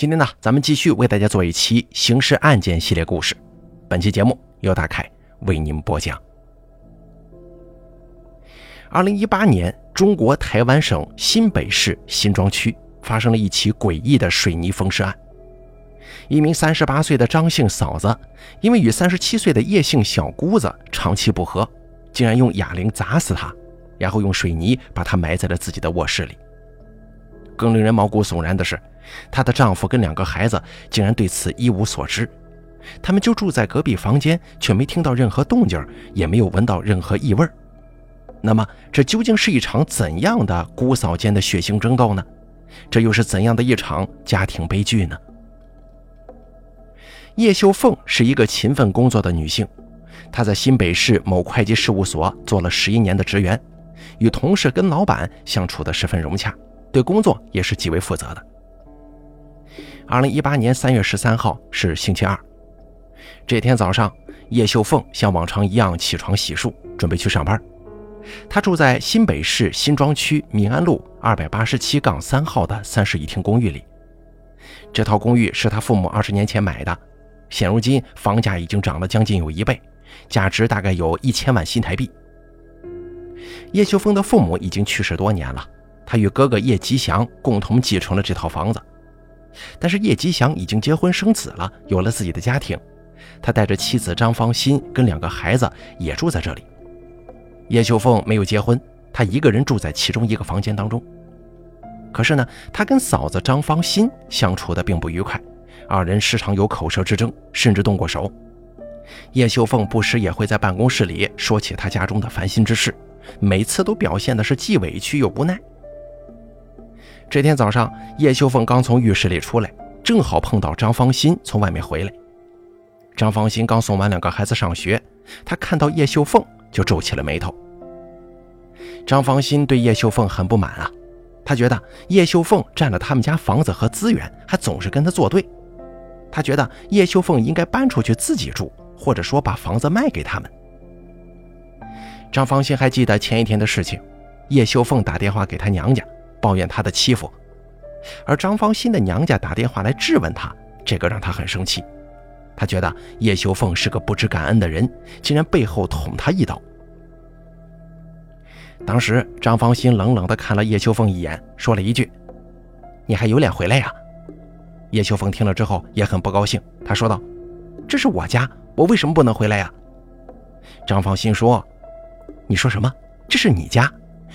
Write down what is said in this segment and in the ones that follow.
今天呢，咱们继续为大家做一期刑事案件系列故事。本期节目由大凯为您播讲。二零一八年，中国台湾省新北市新庄区发生了一起诡异的水泥封尸案。一名三十八岁的张姓嫂子，因为与三十七岁的叶姓小姑子长期不和，竟然用哑铃砸死她，然后用水泥把她埋在了自己的卧室里。更令人毛骨悚然的是，她的丈夫跟两个孩子竟然对此一无所知，他们就住在隔壁房间，却没听到任何动静，也没有闻到任何异味。那么，这究竟是一场怎样的姑嫂间的血腥争斗呢？这又是怎样的一场家庭悲剧呢？叶秀凤是一个勤奋工作的女性，她在新北市某会计事务所做了十一年的职员，与同事跟老板相处的十分融洽。对工作也是极为负责的。二零一八年三月十三号是星期二，这天早上，叶秀凤像往常一样起床洗漱，准备去上班。她住在新北市新庄区民安路二百八十七杠三号的三室一厅公寓里。这套公寓是她父母二十年前买的，现如今房价已经涨了将近有一倍，价值大概有一千万新台币。叶秀凤的父母已经去世多年了。他与哥哥叶吉祥共同继承了这套房子，但是叶吉祥已经结婚生子了，有了自己的家庭。他带着妻子张芳心跟两个孩子也住在这里。叶秀凤没有结婚，她一个人住在其中一个房间当中。可是呢，她跟嫂子张芳心相处的并不愉快，二人时常有口舌之争，甚至动过手。叶秀凤不时也会在办公室里说起她家中的烦心之事，每次都表现的是既委屈又无奈。这天早上，叶秀凤刚从浴室里出来，正好碰到张芳心从外面回来。张芳心刚送完两个孩子上学，她看到叶秀凤就皱起了眉头。张芳心对叶秀凤很不满啊，她觉得叶秀凤占了他们家房子和资源，还总是跟她作对。她觉得叶秀凤应该搬出去自己住，或者说把房子卖给他们。张芳心还记得前一天的事情，叶秀凤打电话给她娘家。抱怨他的欺负，而张芳心的娘家打电话来质问他，这个让他很生气。他觉得叶秀凤是个不知感恩的人，竟然背后捅他一刀。当时张芳心冷冷地看了叶秀凤一眼，说了一句：“你还有脸回来呀？”叶秀凤听了之后也很不高兴，他说道：“这是我家，我为什么不能回来呀？”张芳心说：“你说什么？这是你家？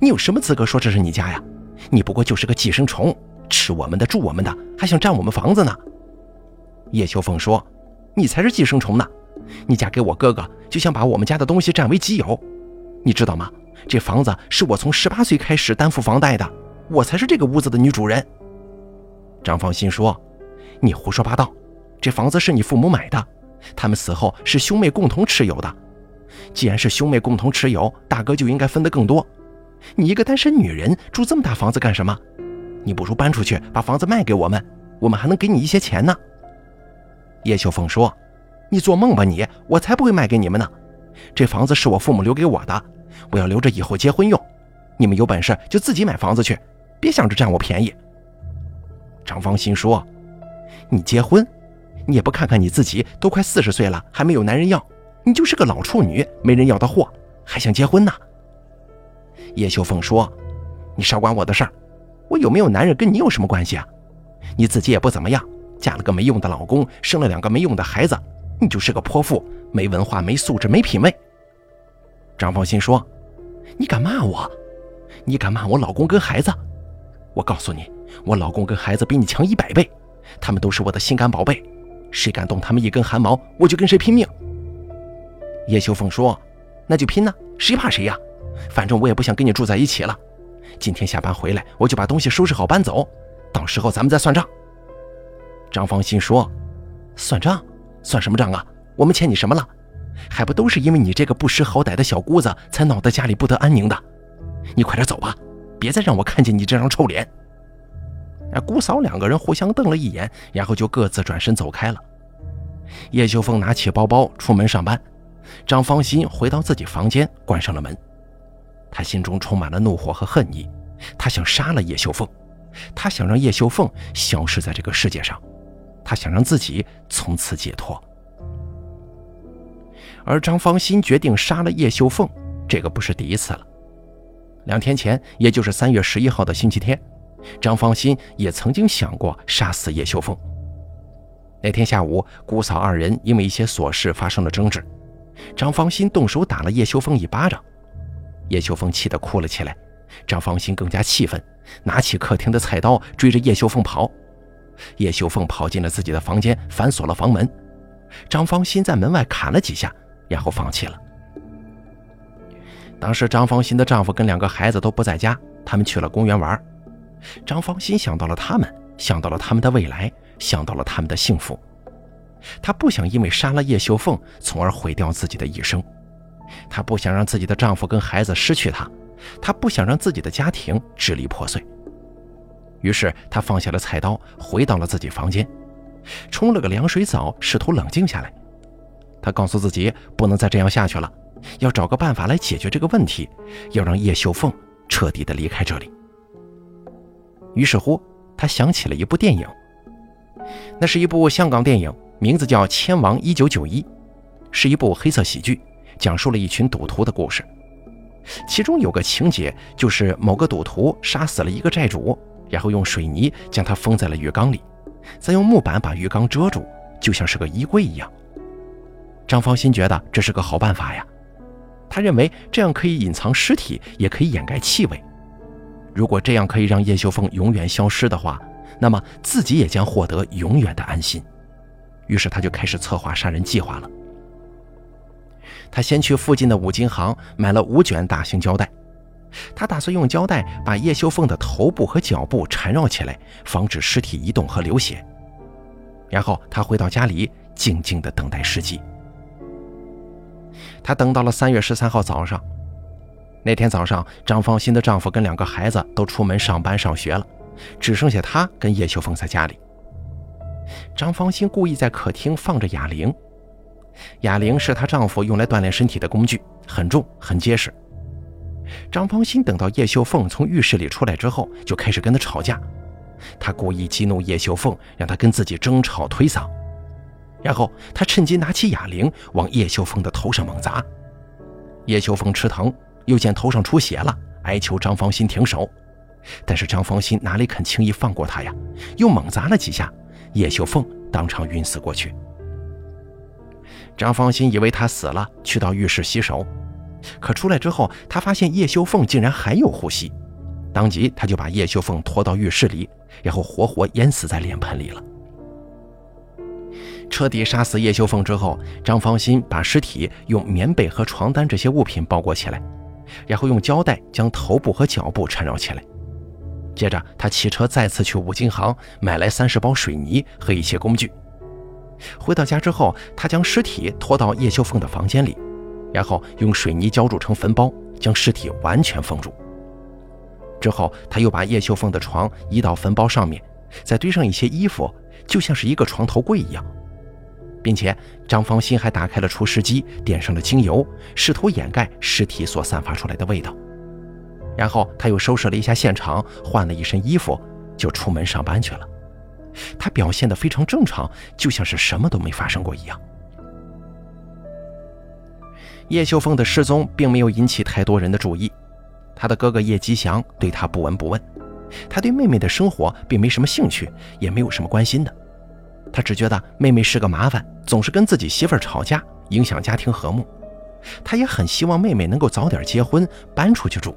你有什么资格说这是你家呀？”你不过就是个寄生虫，吃我们的，住我们的，还想占我们房子呢。叶秋凤说：“你才是寄生虫呢！你嫁给我哥哥，就想把我们家的东西占为己有。你知道吗？这房子是我从十八岁开始担负房贷的，我才是这个屋子的女主人。”张芳心说：“你胡说八道！这房子是你父母买的，他们死后是兄妹共同持有的。既然是兄妹共同持有，大哥就应该分得更多。”你一个单身女人住这么大房子干什么？你不如搬出去，把房子卖给我们，我们还能给你一些钱呢。叶秀凤说：“你做梦吧你！我才不会卖给你们呢。这房子是我父母留给我的，我要留着以后结婚用。你们有本事就自己买房子去，别想着占我便宜。”张芳心说：“你结婚，你也不看看你自己，都快四十岁了，还没有男人要，你就是个老处女，没人要的货，还想结婚呢？”叶秀凤说：“你少管我的事儿，我有没有男人跟你有什么关系啊？你自己也不怎么样，嫁了个没用的老公，生了两个没用的孩子，你就是个泼妇，没文化、没素质、没品位。”张凤新说：“你敢骂我？你敢骂我老公跟孩子？我告诉你，我老公跟孩子比你强一百倍，他们都是我的心肝宝贝，谁敢动他们一根汗毛，我就跟谁拼命。”叶秀凤说：“那就拼呐，谁怕谁呀？”反正我也不想跟你住在一起了。今天下班回来，我就把东西收拾好搬走，到时候咱们再算账。张芳心说：“算账？算什么账啊？我们欠你什么了？还不都是因为你这个不识好歹的小姑子，才闹得家里不得安宁的。你快点走吧，别再让我看见你这张臭脸。”啊，姑嫂两个人互相瞪了一眼，然后就各自转身走开了。叶秀凤拿起包包出门上班，张芳心回到自己房间，关上了门。他心中充满了怒火和恨意，他想杀了叶秀凤，他想让叶秀凤消失在这个世界上，他想让自己从此解脱。而张芳心决定杀了叶秀凤，这个不是第一次了。两天前，也就是三月十一号的星期天，张芳心也曾经想过杀死叶秀凤。那天下午，姑嫂二人因为一些琐事发生了争执，张芳心动手打了叶秀凤一巴掌，叶秀凤气得哭了起来。张芳心更加气愤，拿起客厅的菜刀追着叶秀凤跑。叶秀凤跑进了自己的房间，反锁了房门。张芳心在门外砍了几下，然后放弃了。当时张芳心的丈夫跟两个孩子都不在家，他们去了公园玩。张芳心想到了他们，想到了他们的未来，想到了他们的幸福。她不想因为杀了叶秀凤，从而毁掉自己的一生。她不想让自己的丈夫跟孩子失去她。她不想让自己的家庭支离破碎，于是她放下了菜刀，回到了自己房间，冲了个凉水澡，试图冷静下来。她告诉自己不能再这样下去了，要找个办法来解决这个问题，要让叶秀凤彻底的离开这里。于是乎，她想起了一部电影，那是一部香港电影，名字叫《千王一九九一》，是一部黑色喜剧，讲述了一群赌徒的故事。其中有个情节，就是某个赌徒杀死了一个债主，然后用水泥将他封在了浴缸里，再用木板把浴缸遮住，就像是个衣柜一样。张芳心觉得这是个好办法呀，他认为这样可以隐藏尸体，也可以掩盖气味。如果这样可以让叶秀凤永远消失的话，那么自己也将获得永远的安心。于是他就开始策划杀人计划了。他先去附近的五金行买了五卷大型胶带，他打算用胶带把叶秀凤的头部和脚部缠绕起来，防止尸体移动和流血。然后他回到家里，静静地等待时机。他等到了三月十三号早上，那天早上，张芳心的丈夫跟两个孩子都出门上班上学了，只剩下他跟叶秀凤在家里。张芳心故意在客厅放着哑铃。哑铃是她丈夫用来锻炼身体的工具，很重很结实。张芳心等到叶秀凤从浴室里出来之后，就开始跟她吵架。她故意激怒叶秀凤，让她跟自己争吵推搡。然后她趁机拿起哑铃往叶秀凤的头上猛砸。叶秀凤吃疼，又见头上出血了，哀求张芳心停手。但是张芳心哪里肯轻易放过她呀？又猛砸了几下，叶秀凤当场晕死过去。张芳心以为他死了，去到浴室洗手，可出来之后，他发现叶秀凤竟然还有呼吸，当即他就把叶秀凤拖到浴室里，然后活活淹死在脸盆里了。彻底杀死叶秀凤之后，张芳心把尸体用棉被和床单这些物品包裹起来，然后用胶带将头部和脚部缠绕起来。接着，他骑车再次去五金行买来三十包水泥和一些工具。回到家之后，他将尸体拖到叶秀凤的房间里，然后用水泥浇筑成坟包，将尸体完全封住。之后，他又把叶秀凤的床移到坟包上面，再堆上一些衣服，就像是一个床头柜一样，并且张芳心还打开了除湿机，点上了精油，试图掩盖尸体所散发出来的味道。然后他又收拾了一下现场，换了一身衣服，就出门上班去了。他表现得非常正常，就像是什么都没发生过一样。叶秀凤的失踪并没有引起太多人的注意，他的哥哥叶吉祥对他不闻不问，他对妹妹的生活并没什么兴趣，也没有什么关心的。他只觉得妹妹是个麻烦，总是跟自己媳妇吵架，影响家庭和睦。他也很希望妹妹能够早点结婚，搬出去住。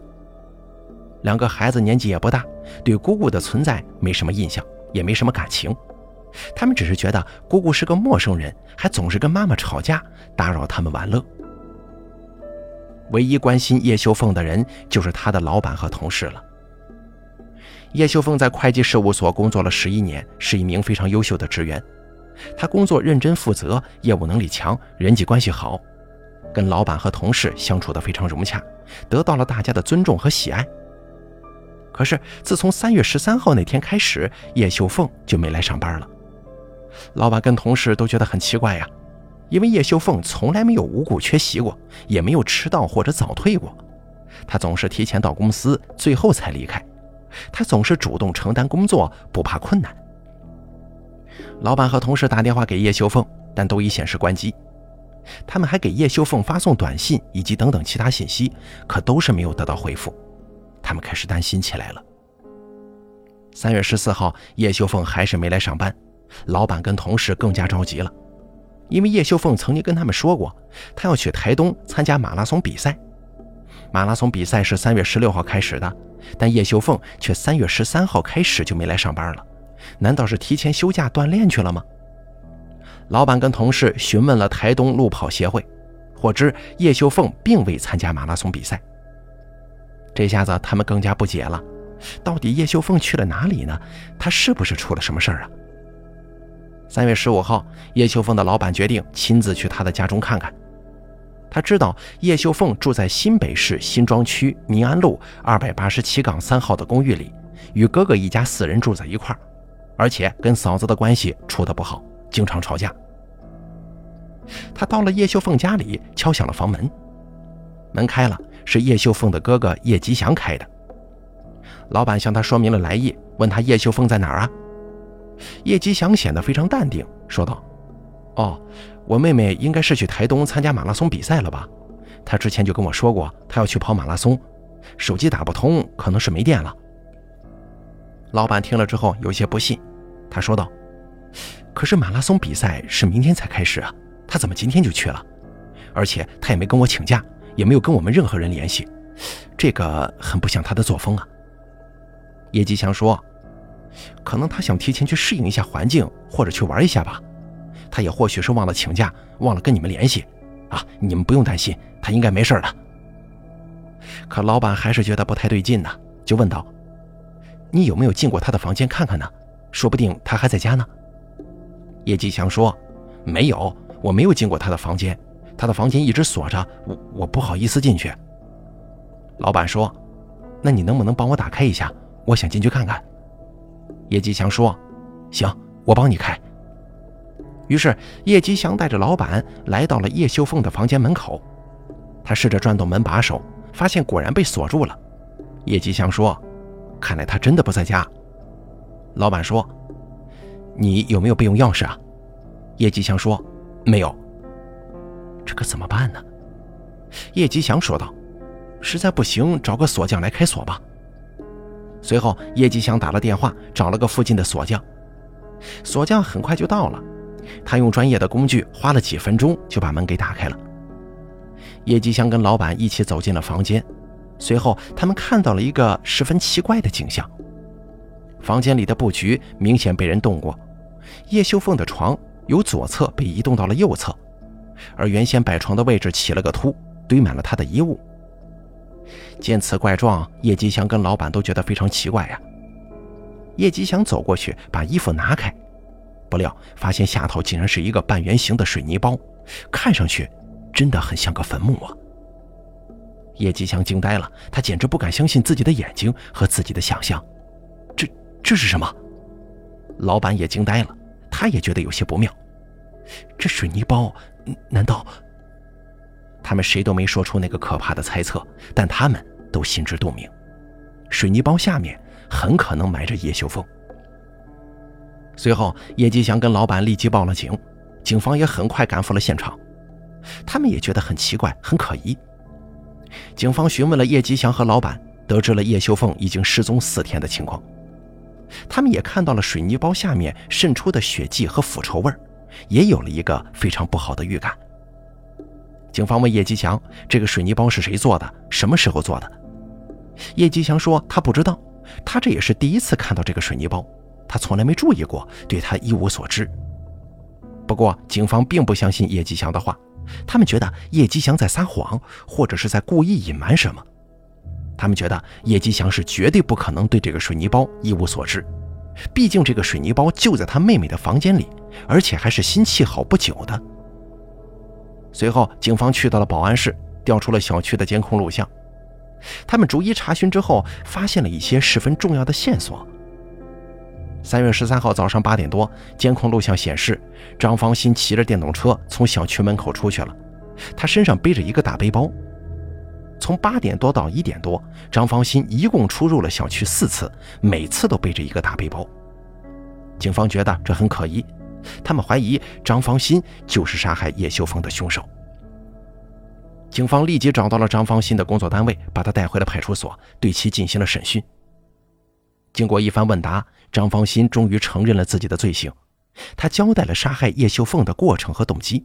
两个孩子年纪也不大，对姑姑的存在没什么印象。也没什么感情，他们只是觉得姑姑是个陌生人，还总是跟妈妈吵架，打扰他们玩乐。唯一关心叶秀凤的人就是他的老板和同事了。叶秀凤在会计事务所工作了十一年，是一名非常优秀的职员。她工作认真负责，业务能力强，人际关系好，跟老板和同事相处得非常融洽，得到了大家的尊重和喜爱。可是，自从三月十三号那天开始，叶秀凤就没来上班了。老板跟同事都觉得很奇怪呀，因为叶秀凤从来没有无故缺席过，也没有迟到或者早退过。她总是提前到公司，最后才离开，他总是主动承担工作，不怕困难。老板和同事打电话给叶秀凤，但都已显示关机。他们还给叶秀凤发送短信以及等等其他信息，可都是没有得到回复。他们开始担心起来了。三月十四号，叶秀凤还是没来上班，老板跟同事更加着急了，因为叶秀凤曾经跟他们说过，她要去台东参加马拉松比赛。马拉松比赛是三月十六号开始的，但叶秀凤却三月十三号开始就没来上班了。难道是提前休假锻炼去了吗？老板跟同事询问了台东路跑协会，获知叶秀凤并未参加马拉松比赛。这下子他们更加不解了，到底叶秀凤去了哪里呢？她是不是出了什么事儿啊？三月十五号，叶秀凤的老板决定亲自去她的家中看看。他知道叶秀凤住在新北市新庄区民安路二百八十七杠三号的公寓里，与哥哥一家四人住在一块儿，而且跟嫂子的关系处得不好，经常吵架。他到了叶秀凤家里，敲响了房门，门开了，是叶秀凤的哥哥叶吉祥开的。老板向他说明了来意，问他叶秀凤在哪儿啊？叶吉祥显得非常淡定，说道：“哦。”我妹妹应该是去台东参加马拉松比赛了吧？她之前就跟我说过，她要去跑马拉松。手机打不通，可能是没电了。老板听了之后有些不信，他说道：“可是马拉松比赛是明天才开始啊，她怎么今天就去了？而且她也没跟我请假，也没有跟我们任何人联系，这个很不像他的作风啊。”叶吉祥说：“可能他想提前去适应一下环境，或者去玩一下吧。”他也或许是忘了请假，忘了跟你们联系，啊，你们不用担心，他应该没事的。可老板还是觉得不太对劲呢，就问道：“你有没有进过他的房间看看呢？说不定他还在家呢。”叶吉祥说：“没有，我没有进过他的房间，他的房间一直锁着，我我不好意思进去。”老板说：“那你能不能帮我打开一下？我想进去看看。”叶吉祥说：“行，我帮你开。”于是叶吉祥带着老板来到了叶秀凤的房间门口，他试着转动门把手，发现果然被锁住了。叶吉祥说：“看来他真的不在家。”老板说：“你有没有备用钥匙啊？”叶吉祥说：“没有。”这可怎么办呢？叶吉祥说道：“实在不行，找个锁匠来开锁吧。”随后，叶吉祥打了电话，找了个附近的锁匠，锁匠很快就到了。他用专业的工具，花了几分钟就把门给打开了。叶吉祥跟老板一起走进了房间，随后他们看到了一个十分奇怪的景象：房间里的布局明显被人动过，叶秀凤的床由左侧被移动到了右侧，而原先摆床的位置起了个凸，堆满了他的衣物。见此怪状，叶吉祥跟老板都觉得非常奇怪呀。叶吉祥走过去，把衣服拿开。不料发现下头竟然是一个半圆形的水泥包，看上去真的很像个坟墓啊！叶吉祥惊呆了，他简直不敢相信自己的眼睛和自己的想象。这这是什么？老板也惊呆了，他也觉得有些不妙。这水泥包，难道……他们谁都没说出那个可怕的猜测，但他们都心知肚明，水泥包下面很可能埋着叶秀凤。随后，叶吉祥跟老板立即报了警，警方也很快赶赴了现场。他们也觉得很奇怪、很可疑。警方询问了叶吉祥和老板，得知了叶秀凤已经失踪四天的情况。他们也看到了水泥包下面渗出的血迹和腐臭味也有了一个非常不好的预感。警方问叶吉祥：“这个水泥包是谁做的？什么时候做的？”叶吉祥说：“他不知道，他这也是第一次看到这个水泥包。”他从来没注意过，对他一无所知。不过，警方并不相信叶吉祥的话，他们觉得叶吉祥在撒谎，或者是在故意隐瞒什么。他们觉得叶吉祥是绝对不可能对这个水泥包一无所知，毕竟这个水泥包就在他妹妹的房间里，而且还是新砌好不久的。随后，警方去到了保安室，调出了小区的监控录像。他们逐一查询之后，发现了一些十分重要的线索。三月十三号早上八点多，监控录像显示，张方新骑着电动车从小区门口出去了，他身上背着一个大背包。从八点多到一点多，张芳新一共出入了小区四次，每次都背着一个大背包。警方觉得这很可疑，他们怀疑张芳新就是杀害叶秀凤的凶手。警方立即找到了张芳新的工作单位，把他带回了派出所，对其进行了审讯。经过一番问答，张芳新终于承认了自己的罪行。他交代了杀害叶秀凤的过程和动机。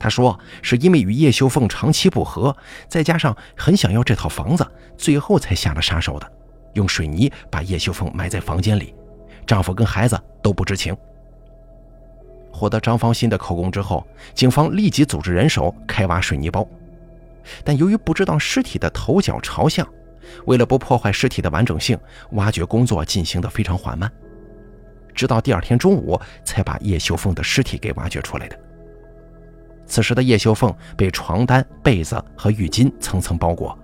他说：“是因为与叶秀凤长期不和，再加上很想要这套房子，最后才下了杀手的，用水泥把叶秀凤埋在房间里，丈夫跟孩子都不知情。”获得张芳新的口供之后，警方立即组织人手开挖水泥包，但由于不知道尸体的头脚朝向，为了不破坏尸体的完整性，挖掘工作进行得非常缓慢，直到第二天中午才把叶秀凤的尸体给挖掘出来的。此时的叶秀凤被床单、被子和浴巾层层包裹，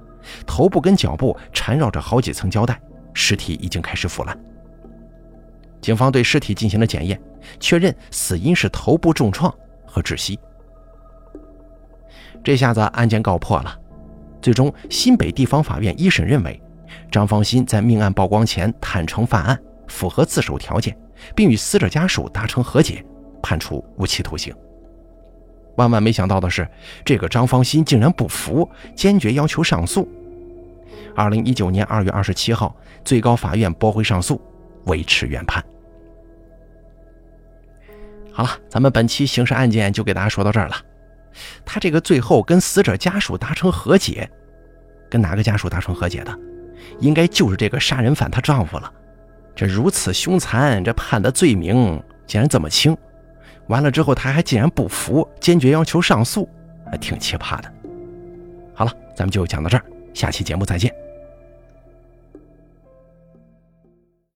头部跟脚部缠绕着好几层胶带，尸体已经开始腐烂。警方对尸体进行了检验，确认死因是头部重创和窒息。这下子案件告破了。最终，新北地方法院一审认为，张芳新在命案曝光前坦诚犯案，符合自首条件，并与死者家属达成和解，判处无期徒刑。万万没想到的是，这个张芳新竟然不服，坚决要求上诉。二零一九年二月二十七号，最高法院驳回上诉，维持原判。好了，咱们本期刑事案件就给大家说到这儿了。他这个最后跟死者家属达成和解，跟哪个家属达成和解的？应该就是这个杀人犯她丈夫了。这如此凶残，这判的罪名竟然这么轻。完了之后，他还竟然不服，坚决要求上诉，还挺奇葩的。好了，咱们就讲到这儿，下期节目再见。